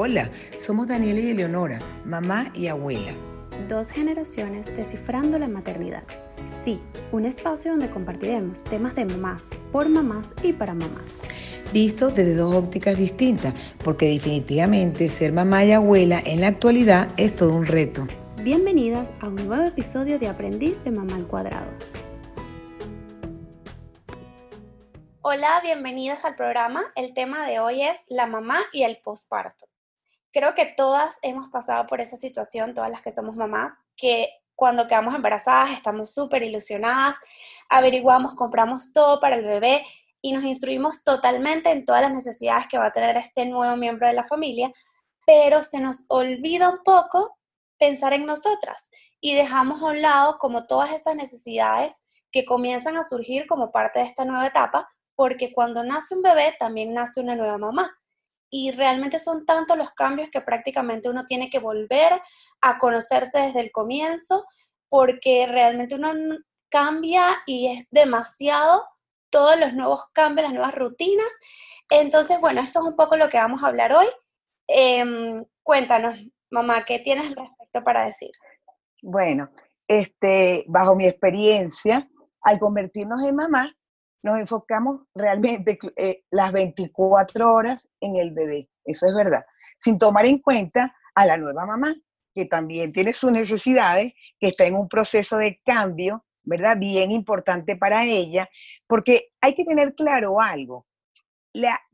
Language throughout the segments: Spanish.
Hola, somos Daniela y Eleonora, mamá y abuela. Dos generaciones descifrando la maternidad. Sí, un espacio donde compartiremos temas de mamás, por mamás y para mamás. Visto desde dos ópticas distintas, porque definitivamente ser mamá y abuela en la actualidad es todo un reto. Bienvenidas a un nuevo episodio de Aprendiz de Mamá al Cuadrado. Hola, bienvenidas al programa. El tema de hoy es la mamá y el posparto. Creo que todas hemos pasado por esa situación, todas las que somos mamás, que cuando quedamos embarazadas estamos súper ilusionadas, averiguamos, compramos todo para el bebé y nos instruimos totalmente en todas las necesidades que va a tener este nuevo miembro de la familia, pero se nos olvida un poco pensar en nosotras y dejamos a un lado como todas esas necesidades que comienzan a surgir como parte de esta nueva etapa, porque cuando nace un bebé también nace una nueva mamá. Y realmente son tantos los cambios que prácticamente uno tiene que volver a conocerse desde el comienzo, porque realmente uno cambia y es demasiado todos los nuevos cambios, las nuevas rutinas. Entonces, bueno, esto es un poco lo que vamos a hablar hoy. Em, cuéntanos, mamá, ¿qué tienes respecto para decir? Bueno, este, bajo mi experiencia, al convertirnos en mamá, nos enfocamos realmente eh, las 24 horas en el bebé, eso es verdad, sin tomar en cuenta a la nueva mamá, que también tiene sus necesidades, que está en un proceso de cambio, ¿verdad? Bien importante para ella, porque hay que tener claro algo,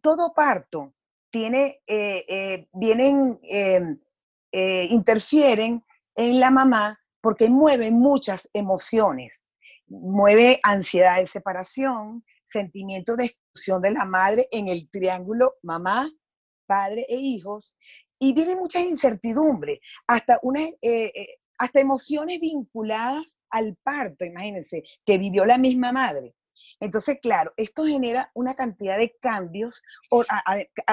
todo parto tiene, eh, eh, vienen, em, interfieren en la mamá porque mueven muchas emociones mueve ansiedad de separación, sentimiento de exclusión de la madre en el triángulo mamá, padre e hijos, y viene mucha incertidumbre, hasta, una, eh, eh, hasta emociones vinculadas al parto, imagínense, que vivió la misma madre. Entonces, claro, esto genera una cantidad de cambios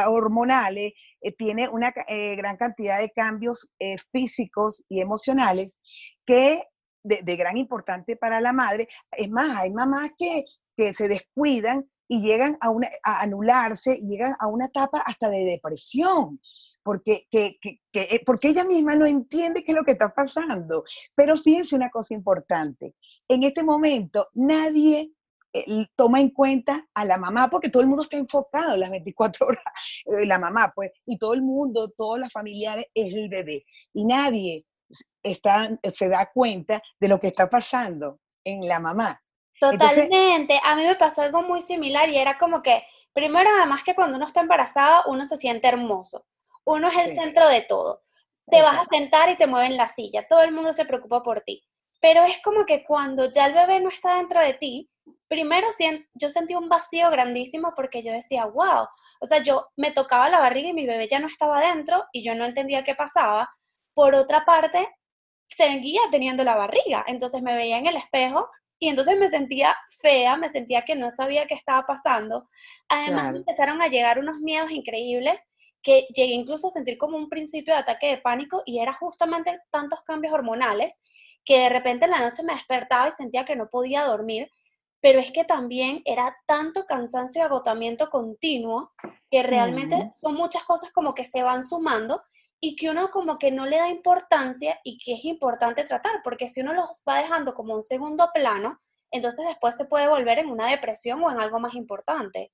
hormonales, eh, tiene una gran cantidad de cambios físicos y emocionales que de, gran importante para la madre. Es más, hay mamás que, que se descuidan y llegan a, una, a anularse llegan a una etapa hasta de depresión. Porque, que, que, eh, porque ella misma no entiende qué es lo que está pasando. Pero fíjense una cosa importante, en este momento nadie eh, toma en cuenta a la mamá, porque todo el mundo está enfocado en las 24 horas, eh, la mamá, pues, y todo el mundo, todos los familiares es el bebé. Y nadie se da cuenta de lo que está pasando en la mamá. Totalmente. a mí me pasó algo muy similar y era como que, primero, además que cuando uno está embarazada, uno se siente hermoso. Uno es el centro de todo. Te vas a sentar y te mueven la silla. Todo el mundo se preocupa por ti. Pero es como que cuando ya el bebé no está dentro de ti, primero yo sentí un vacío grandísimo porque yo decía, wow, o sea, yo me tocaba la barriga y mi bebé ya no estaba dentro y yo no entendía qué pasaba. Por otra parte, seguía teniendo la barriga, entonces me veía en el espejo y entonces me sentía fea, me sentía que no sabía qué estaba pasando. Además empezaron a llegar unos miedos increíbles que llegué incluso a sentir como un principio de ataque de pánico y era justamente tantos cambios hormonales que de repente en la noche me despertaba y sentía que no podía dormir, pero es que también era tanto cansancio y agotamiento continuo que realmente son muchas cosas como que se van sumando y que uno como que no le da importancia y que es importante tratar, porque si uno los va dejando como un segundo plano, entonces después se puede volver en una depresión o en algo más importante.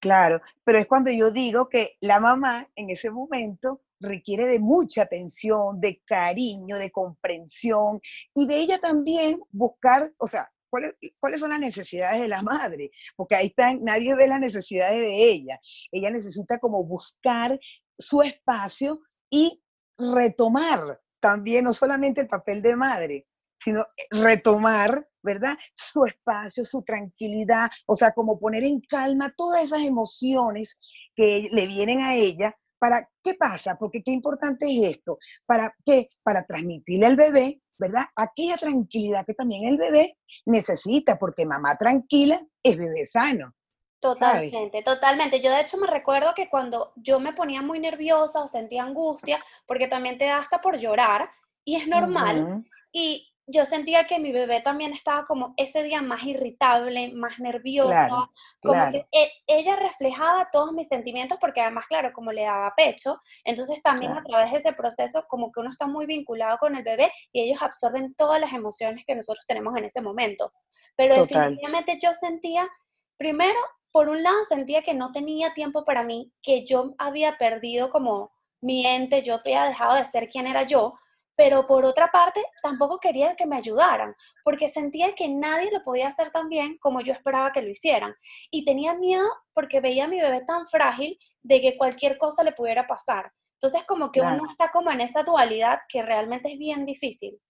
Claro, pero es cuando yo digo que la mamá en ese momento requiere de mucha atención, de cariño, de comprensión y de ella también buscar, o sea, ¿cuáles, cuáles son las necesidades de la madre? Porque ahí están, nadie ve las necesidades de ella. Ella necesita como buscar su espacio y retomar también no solamente el papel de madre, sino retomar, ¿verdad? Su espacio, su tranquilidad, o sea, como poner en calma todas esas emociones que le vienen a ella. ¿Para qué pasa? Porque qué importante es esto. ¿Para qué? Para transmitirle al bebé, ¿verdad? Aquella tranquilidad que también el bebé necesita, porque mamá tranquila es bebé sano. Totalmente, totalmente. Yo de hecho me recuerdo que cuando yo me ponía muy nerviosa o sentía angustia, porque también te da hasta por llorar, y es normal, y yo sentía que mi bebé también estaba como ese día más irritable, más nerviosa, como que e, ella reflejaba todos mis sentimientos porque además, claro, como le daba pecho, entonces también a través de ese proceso como que uno está muy vinculado con el bebé y ellos absorben todas las emociones que nosotros tenemos en ese momento. Pero definitivamente yo sentía, primero, por un lado sentía que no tenía tiempo para mí, que yo había perdido como mi ente, yo había dejado de ser quien era yo, pero por otra parte tampoco quería que me ayudaran, porque sentía que nadie lo podía hacer tan bien como yo esperaba que lo hicieran. Y tenía miedo porque veía a mi bebé tan frágil de que cualquier cosa le pudiera pasar. Entonces como que uno está como en esa dualidad que realmente es bien difícil.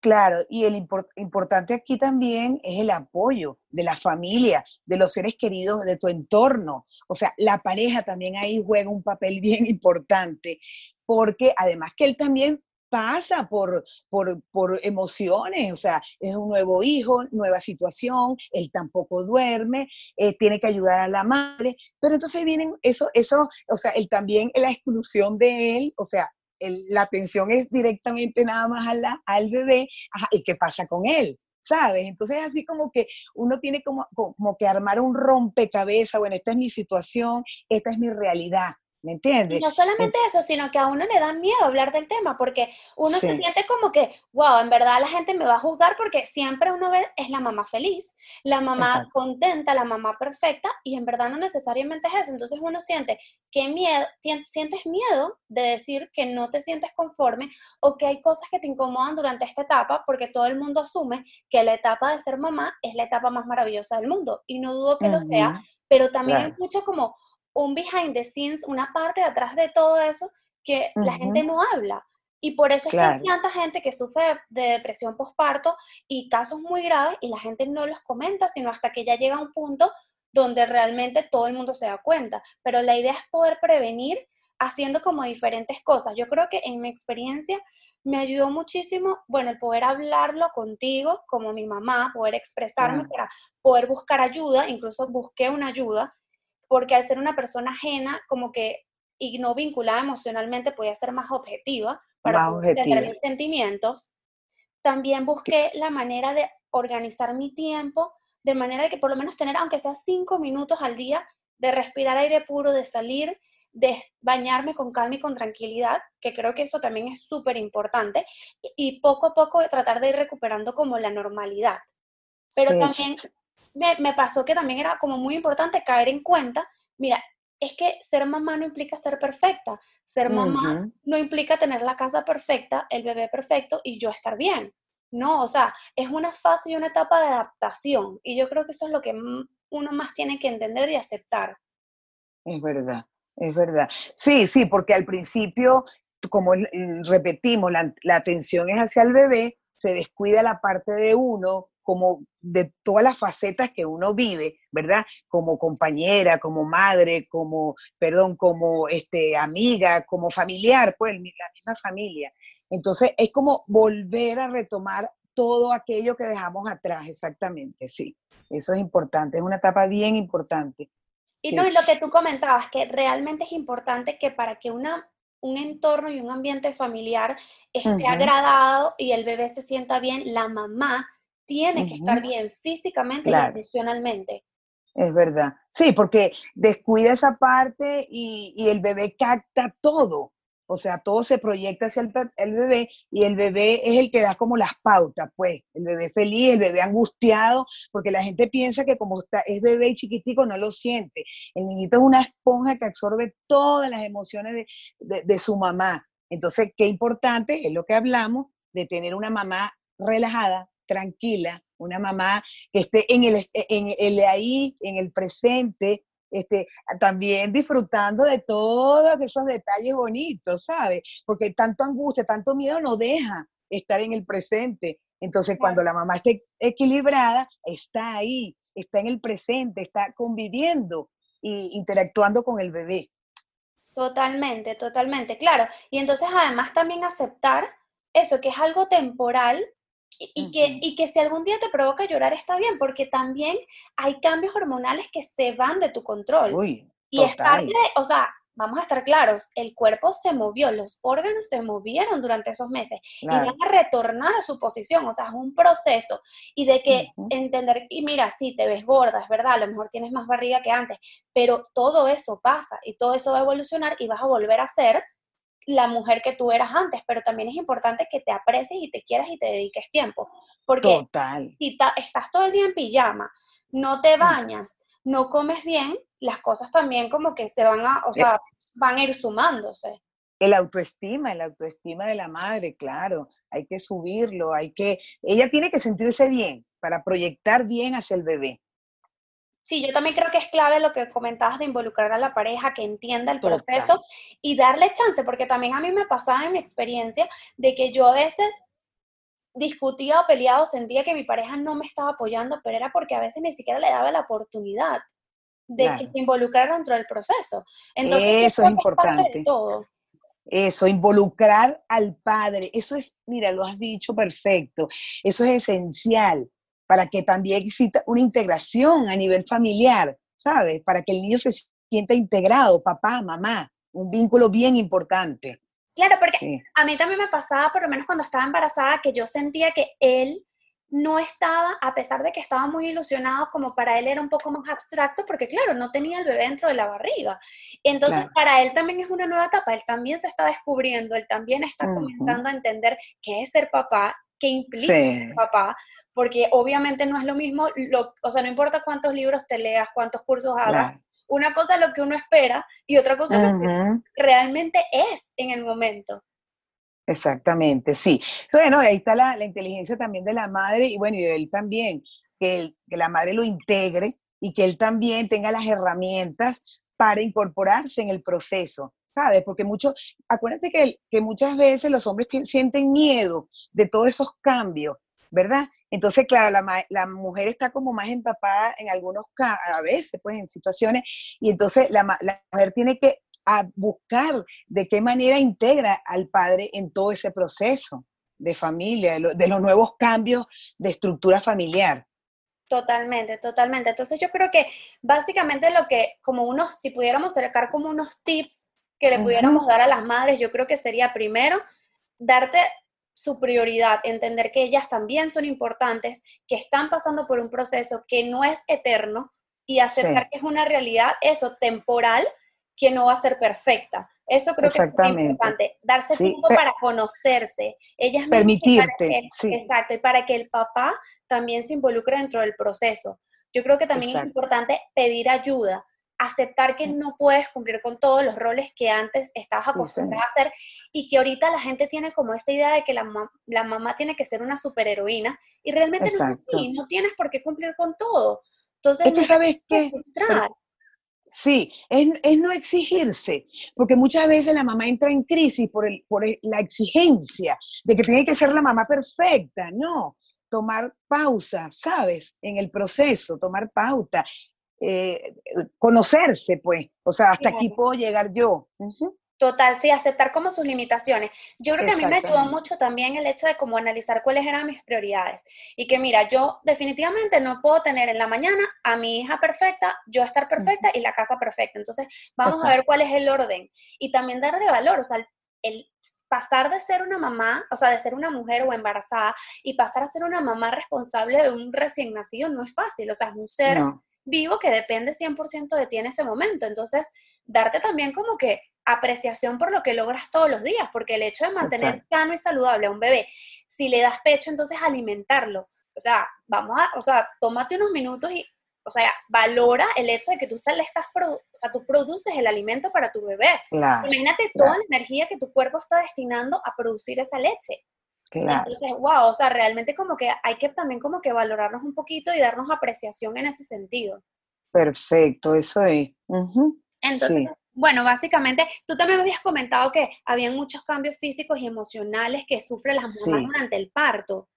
Claro, y el importante aquí también es el apoyo de la familia, de los seres queridos, de tu entorno. O sea, la pareja también ahí juega un papel bien importante, porque además que él también pasa por, por, emociones, o sea, es un nuevo hijo, nueva situación, él tampoco duerme, eh, tiene que ayudar a la madre, pero entonces vienen eso, eso, o sea, él también, la exclusión de él, o sea, la atención es directamente nada más a la, al bebé, ¿y qué pasa con él? ¿Sabes? Entonces así como que uno tiene como, como que armar un rompecabezas, bueno, esta es mi situación, esta es mi realidad, ¿Me entiendes? Y no solamente eso, sino que a uno le da miedo hablar del tema, porque uno se siente como que, wow, en verdad la gente me va a juzgar porque siempre uno ve es la mamá feliz, la mamá contenta, la mamá perfecta, y en verdad no necesariamente es eso. Entonces uno siente que miedo, sientes miedo de decir que no te sientes conforme o que hay cosas que te incomodan durante esta etapa, porque todo el mundo asume que la etapa de ser mamá es la etapa más maravillosa del mundo, y no dudo que lo sea, pero también hay mucho como un behind the scenes, una parte de atrás de todo eso que la gente no habla. Y por eso es que hay tanta gente que sufre de depresión postparto y casos muy graves y la gente no los comenta, sino hasta que ya llega a un punto donde realmente todo el mundo se da cuenta. Pero la idea es poder prevenir haciendo como diferentes cosas. Yo creo que en mi experiencia me ayudó muchísimo, bueno, el poder hablarlo contigo como mi mamá, poder expresarme para poder buscar ayuda, incluso busqué una ayuda porque al ser una persona ajena, como que y no vinculada emocionalmente, podía ser más objetiva para entender mis sentimientos. También busqué la manera de organizar mi tiempo de manera de que por lo menos tener, aunque sea cinco minutos al día, de respirar aire puro, de salir, de bañarme con calma y con tranquilidad, que creo que eso también es súper importante, y poco a poco tratar de ir recuperando como la normalidad. Pero también me, pasó que también era como muy importante caer en cuenta, mira, es que ser mamá no implica ser perfecta. Ser mamá no implica tener la casa perfecta, el bebé perfecto y yo estar bien. No, o sea, es una fase y una etapa de adaptación. Y yo creo que eso es lo que uno más tiene que entender y aceptar. Es verdad, es verdad. Sí, sí, porque al principio, como repetimos, la, la atención es hacia el bebé, se descuida la parte de uno, como de todas las facetas que uno vive, ¿verdad? Como compañera, como madre, como, perdón, como este, amiga, como familiar, pues la misma familia. Entonces es como volver a retomar todo aquello que dejamos atrás, exactamente, sí. Eso es importante, es una etapa bien importante. Y no, y lo que tú comentabas, que realmente es importante que para que una, un entorno y un ambiente familiar esté agradado y el bebé se sienta bien, la mamá tiene que estar bien físicamente y emocionalmente. Es verdad. Sí, porque descuida esa parte y, el bebé capta todo. O sea, todo se proyecta hacia el, bebé y el bebé es el que da como las pautas, pues. El bebé feliz, el bebé angustiado, porque la gente piensa que como está, es bebé y chiquitico no lo siente. El niñito es una esponja que absorbe todas las emociones de, de su mamá. Entonces, qué importante es lo que hablamos de tener una mamá relajada, tranquila, una mamá que esté en el, en el ahí, en el presente, este, también disfrutando de todos esos detalles bonitos, ¿sabes? Porque tanto angustia, tanto miedo no deja estar en el presente. Entonces, cuando la mamá esté equilibrada, está ahí, está en el presente, está conviviendo e interactuando con el bebé. Totalmente, totalmente, claro. Y entonces además también aceptar eso, que es algo temporal, y, que, y que si algún día te provoca llorar está bien, porque también hay cambios hormonales que se van de tu control. y es parte, o sea, vamos a estar claros, el cuerpo se movió, los órganos se movieron durante esos meses y van a retornar a su posición, o sea, es un proceso. Y de que entender, y mira, sí, te ves gorda, es verdad, a lo mejor tienes más barriga que antes, pero todo eso pasa y todo eso va a evolucionar y vas a volver a ser la mujer que tú eras antes, pero también es importante que te aprecies y te quieras y te dediques tiempo. Porque si estás todo el día en pijama, no te bañas, no comes bien, las cosas también como que se van a, o sea, van a ir sumándose. El autoestima, el autoestima de la madre, claro, hay que subirlo, hay que, ella tiene que sentirse bien para proyectar bien hacia el bebé. Sí, yo también creo que es clave lo que comentabas de involucrar a la pareja, que entienda el proceso y darle chance, porque también a mí me pasaba en mi experiencia de que yo a veces discutía o peleaba o sentía que mi pareja no me estaba apoyando, pero era porque a veces ni siquiera le daba la oportunidad de que se involucrara dentro del proceso. Entonces, eso es importante. Eso, involucrar al padre, eso es, mira, lo has dicho perfecto, eso es esencial para que también exista una integración a nivel familiar, ¿sabes? Para que el niño se sienta integrado, papá, mamá, un vínculo bien importante. Claro, porque a mí también me pasaba, por lo menos cuando estaba embarazada, que yo sentía que él no estaba, a pesar de que estaba muy ilusionado, como para él era un poco más abstracto, porque claro, no tenía el bebé dentro de la barriga. Entonces, para él también es una nueva etapa, él también se está descubriendo, él también está comenzando a entender qué es ser papá, qué implica papá, porque obviamente no es lo mismo, lo, o sea, no importa cuántos libros te leas, cuántos cursos hagas, una cosa es lo que uno espera y otra cosa es lo que realmente es en el momento. Exactamente, sí. Bueno, ahí está la, inteligencia también de la madre y bueno, y de él también, que, que la madre lo integre y que él también tenga las herramientas para incorporarse en el proceso, ¿sabes? Porque mucho, acuérdate que, que muchas veces los hombres sienten miedo de todos esos cambios, ¿verdad? Entonces, claro, la, la, mujer está como más empapada en algunos casos, a veces, pues en situaciones, y entonces la, la mujer tiene que a buscar de qué manera integra al padre en todo ese proceso de familia, de, los nuevos cambios de estructura familiar. Totalmente, totalmente. Entonces yo creo que básicamente lo que, como unos, si pudiéramos acercar como unos tips que le pudiéramos dar a las madres, yo creo que sería primero darte su prioridad, entender que ellas también son importantes, que están pasando por un proceso que no es eterno y aceptar que es una realidad, eso, temporal, que no va a ser perfecta. Eso creo que es importante, darse tiempo para conocerse. Ellas Permitirte, sí. Exacto, y para que el papá también se involucre dentro del proceso. Yo creo que también es importante pedir ayuda, aceptar que no puedes cumplir con todos los roles que antes estabas acostumbrada a hacer y que ahorita la gente tiene como esa idea de que la, la mamá tiene que ser una superheroína y realmente no, no tienes por qué cumplir con todo. Entonces, es que sabes qué, Sí, es, no exigirse, porque muchas veces la mamá entra en crisis por, el, por la exigencia de que tiene que ser la mamá perfecta, no, tomar pausa, ¿sabes? En el proceso, tomar pauta, eh, conocerse, pues, o sea, hasta aquí puedo llegar yo. Total, sí, aceptar como sus limitaciones. Yo creo que a mí me ayudó mucho también el hecho de como analizar cuáles eran mis prioridades. Y que mira, yo definitivamente no puedo tener en la mañana a mi hija perfecta, yo estar perfecta y la casa perfecta. Entonces, vamos a ver cuál es el orden. Y también darle valor, o sea, el pasar de ser una mamá, o sea, de ser una mujer o embarazada y pasar a ser una mamá responsable de un recién nacido no es fácil, o sea, es un ser vivo que depende 100% de ti en ese momento. Entonces, darte también como que apreciación por lo que logras todos los días, porque el hecho de mantener sano y saludable a un bebé, si le das pecho, entonces alimentarlo. O sea, vamos a, o sea, tómate unos minutos y, o sea, valora el hecho de que tú le estás, o sea, tú produces el alimento para tu bebé. Imagínate toda la energía que tu cuerpo está destinando a producir esa leche. Claro. Entonces, wow, o sea, realmente como que hay que también como que valorarnos un poquito y darnos apreciación en ese sentido. Perfecto, eso es. Entonces, bueno, básicamente, tú también me habías comentado que habían muchos cambios físicos y emocionales que sufren las mamás durante el parto.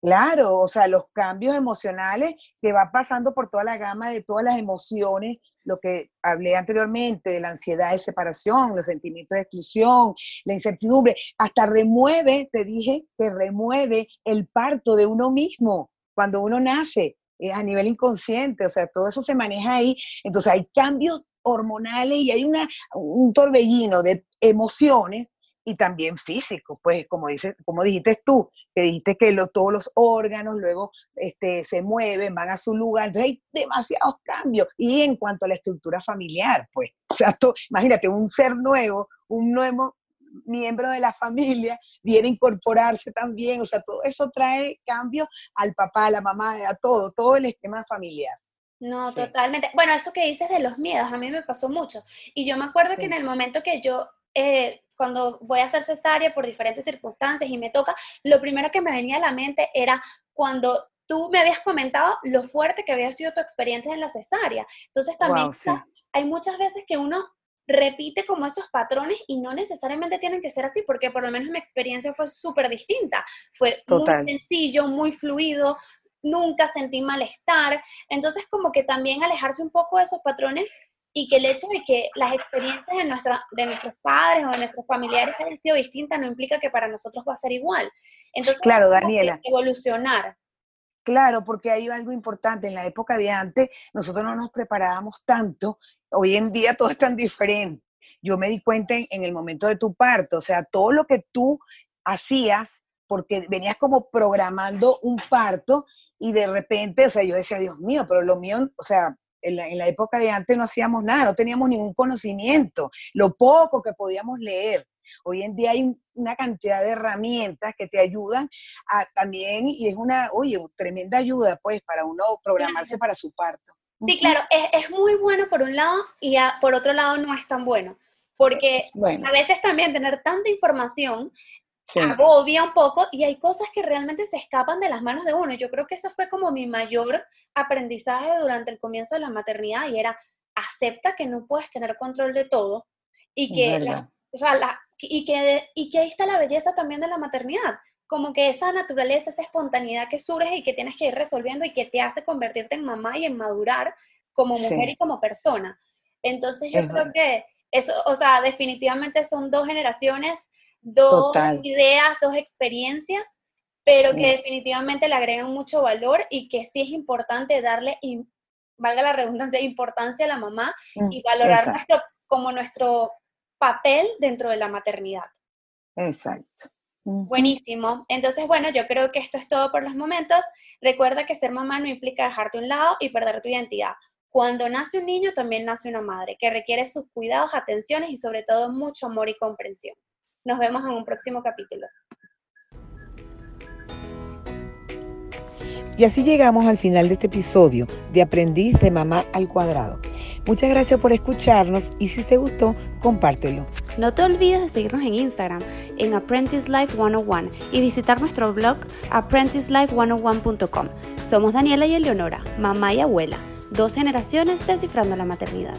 Claro, o sea, los cambios emocionales que va pasando por toda la gama de todas las emociones, lo que hablé anteriormente, de la ansiedad de separación, los sentimientos de exclusión, la incertidumbre, hasta remueve, te dije, que remueve el parto de uno mismo cuando uno nace. Eh, a nivel inconsciente, o sea, todo eso se maneja ahí. Entonces hay cambios hormonales y hay una, un torbellino de emociones y también físico, pues como, dice, como dijiste tú, que dijiste que todos los órganos luego este, se mueven, van a su lugar, entonces hay demasiados cambios. Y en cuanto a la estructura familiar, pues, o sea, imagínate, un ser nuevo, un nuevo miembro de la familia viene a incorporarse también, o sea, todo eso trae cambio al papá, a la mamá, a todo, todo el esquema familiar. No, totalmente. Bueno, eso que dices de los miedos, a mí me pasó mucho. Y yo me acuerdo que en el momento que yo eh, cuando voy a hacer cesárea por diferentes circunstancias y me toca, lo primero que me venía a la mente era cuando tú me habías comentado lo fuerte que había sido tu experiencia en la cesárea. Entonces también hay muchas veces que uno repite como esos patrones y no necesariamente tienen que ser así, porque por lo menos mi experiencia fue súper distinta. Fue muy sencillo, muy fluido, nunca sentí malestar. Entonces como que también alejarse un poco de esos patrones y que el hecho de que las experiencias de, de nuestros padres o de nuestros familiares hayan sido distintas no implica que para nosotros va a ser igual. Entonces, claro, Daniela. evolucionar. Claro, porque hay algo importante. En la época de antes, nosotros no nos preparábamos tanto. Hoy en día todo es tan diferente. Yo me di cuenta en, el momento de tu parto, o sea, todo lo que tú hacías, porque venías como programando un parto y de repente, o sea, yo decía, Dios mío, pero lo mío, o sea, en la, época de antes no hacíamos nada, no teníamos ningún conocimiento, lo poco que podíamos leer. Hoy en día hay una cantidad de herramientas que te ayudan a también, y es una, oye, tremenda ayuda, pues, para uno programarse para su parto. Sí, claro, es, es, muy bueno por un lado y por otro lado no es tan bueno, porque a veces también tener tanta información agobia un poco y hay cosas que realmente se escapan de las manos de uno. Yo creo que eso fue como mi mayor aprendizaje durante el comienzo de la maternidad y era acepta que no puedes tener control de todo y que, o sea, la, y, que, y que ahí está la belleza también de la maternidad. Como que esa naturaleza, esa espontaneidad que surge y que tienes que ir resolviendo y que te hace convertirte en mamá y en madurar como mujer y como persona. Entonces yo creo que eso, o sea, definitivamente son dos generaciones dos ideas, dos experiencias, pero que definitivamente le agregan mucho valor y que sí es importante darle, valga la redundancia, importancia a la mamá mm, y valorar como nuestro papel dentro de la maternidad. Exacto. Buenísimo. Entonces, bueno, yo creo que esto es todo por los momentos. Recuerda que ser mamá no implica dejarte a un lado y perder tu identidad. Cuando nace un niño, también nace una madre que requiere sus cuidados, atenciones y sobre todo mucho amor y comprensión. Nos vemos en un próximo capítulo. Y así llegamos al final de este episodio de Aprendiz de Mamá al Cuadrado. Muchas gracias por escucharnos y si te gustó, compártelo. No te olvides de seguirnos en Instagram en Apprentice Life 101 y visitar nuestro blog apprenticelife101.com. Somos Daniela y Eleonora, mamá y abuela, dos generaciones descifrando la maternidad.